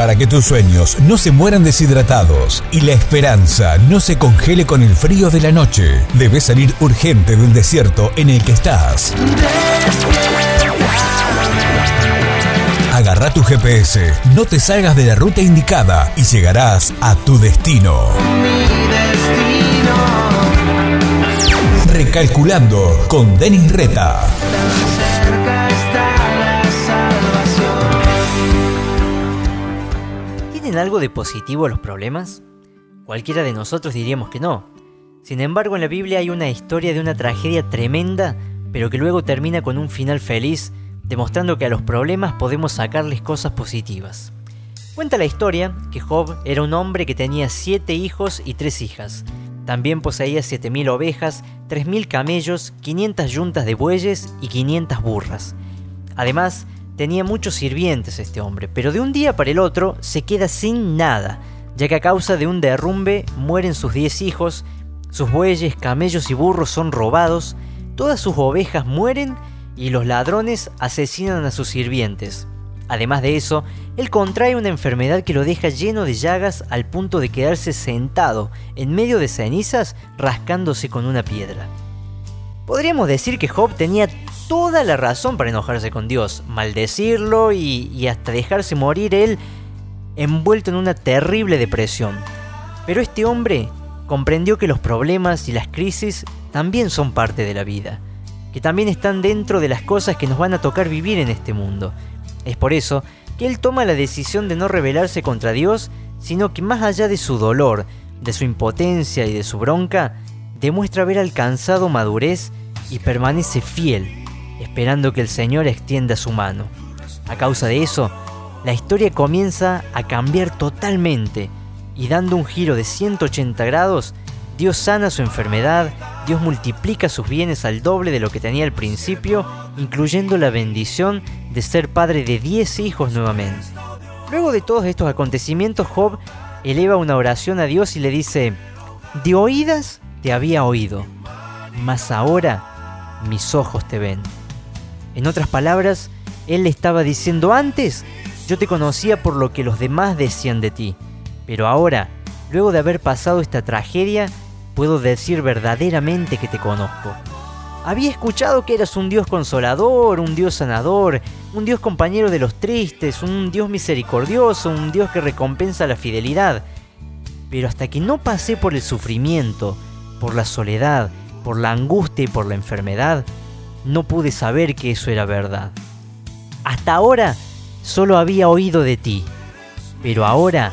Para que tus sueños no se mueran deshidratados y la esperanza no se congele con el frío de la noche, debes salir urgente del desierto en el que estás. Agarra tu GPS, no te salgas de la ruta indicada y llegarás a tu destino. Recalculando con Denis Reta. ¿Tienen algo de positivo los problemas? Cualquiera de nosotros diríamos que no. Sin embargo, en la Biblia hay una historia de una tragedia tremenda, pero que luego termina con un final feliz demostrando que a los problemas podemos sacarles cosas positivas. Cuenta la historia que Job era un hombre que tenía siete hijos y tres hijas. También poseía 7.000 ovejas, 3.000 camellos, 500 yuntas de bueyes y 500 burras. Además, tenía muchos sirvientes este hombre, pero de un día para el otro se queda sin nada, ya que a causa de un derrumbe mueren sus 10 hijos, sus bueyes, camellos y burros son robados, todas sus ovejas mueren y los ladrones asesinan a sus sirvientes. Además de eso, él contrae una enfermedad que lo deja lleno de llagas al punto de quedarse sentado en medio de cenizas rascándose con una piedra. Podríamos decir que Job tenía toda la razón para enojarse con Dios, maldecirlo y, hasta dejarse morir él envuelto en una terrible depresión. Pero este hombre comprendió que los problemas y las crisis también son parte de la vida que también están dentro de las cosas que nos van a tocar vivir en este mundo. Es por eso que él toma la decisión de no rebelarse contra Dios, sino que más allá de su dolor, de su impotencia y de su bronca, demuestra haber alcanzado madurez y permanece fiel, esperando que el Señor extienda su mano. A causa de eso, la historia comienza a cambiar totalmente y dando un giro de 180 grados, Dios sana su enfermedad, Dios multiplica sus bienes al doble de lo que tenía al principio, incluyendo la bendición de ser padre de 10 hijos nuevamente. Luego de todos estos acontecimientos, Job eleva una oración a Dios y le dice, de oídas te había oído, mas ahora mis ojos te ven. En otras palabras, él le estaba diciendo antes, yo te conocía por lo que los demás decían de ti, pero ahora, luego de haber pasado esta tragedia, puedo decir verdaderamente que te conozco. Había escuchado que eras un Dios consolador, un Dios sanador, un Dios compañero de los tristes, un Dios misericordioso, un Dios que recompensa la fidelidad. Pero hasta que no pasé por el sufrimiento, por la soledad, por la angustia y por la enfermedad, no pude saber que eso era verdad. Hasta ahora solo había oído de ti, pero ahora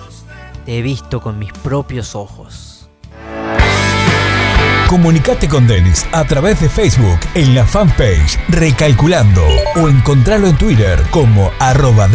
te he visto con mis propios ojos. Comunicate con Denis a través de Facebook en la fanpage Recalculando o encontralo en Twitter como arroba.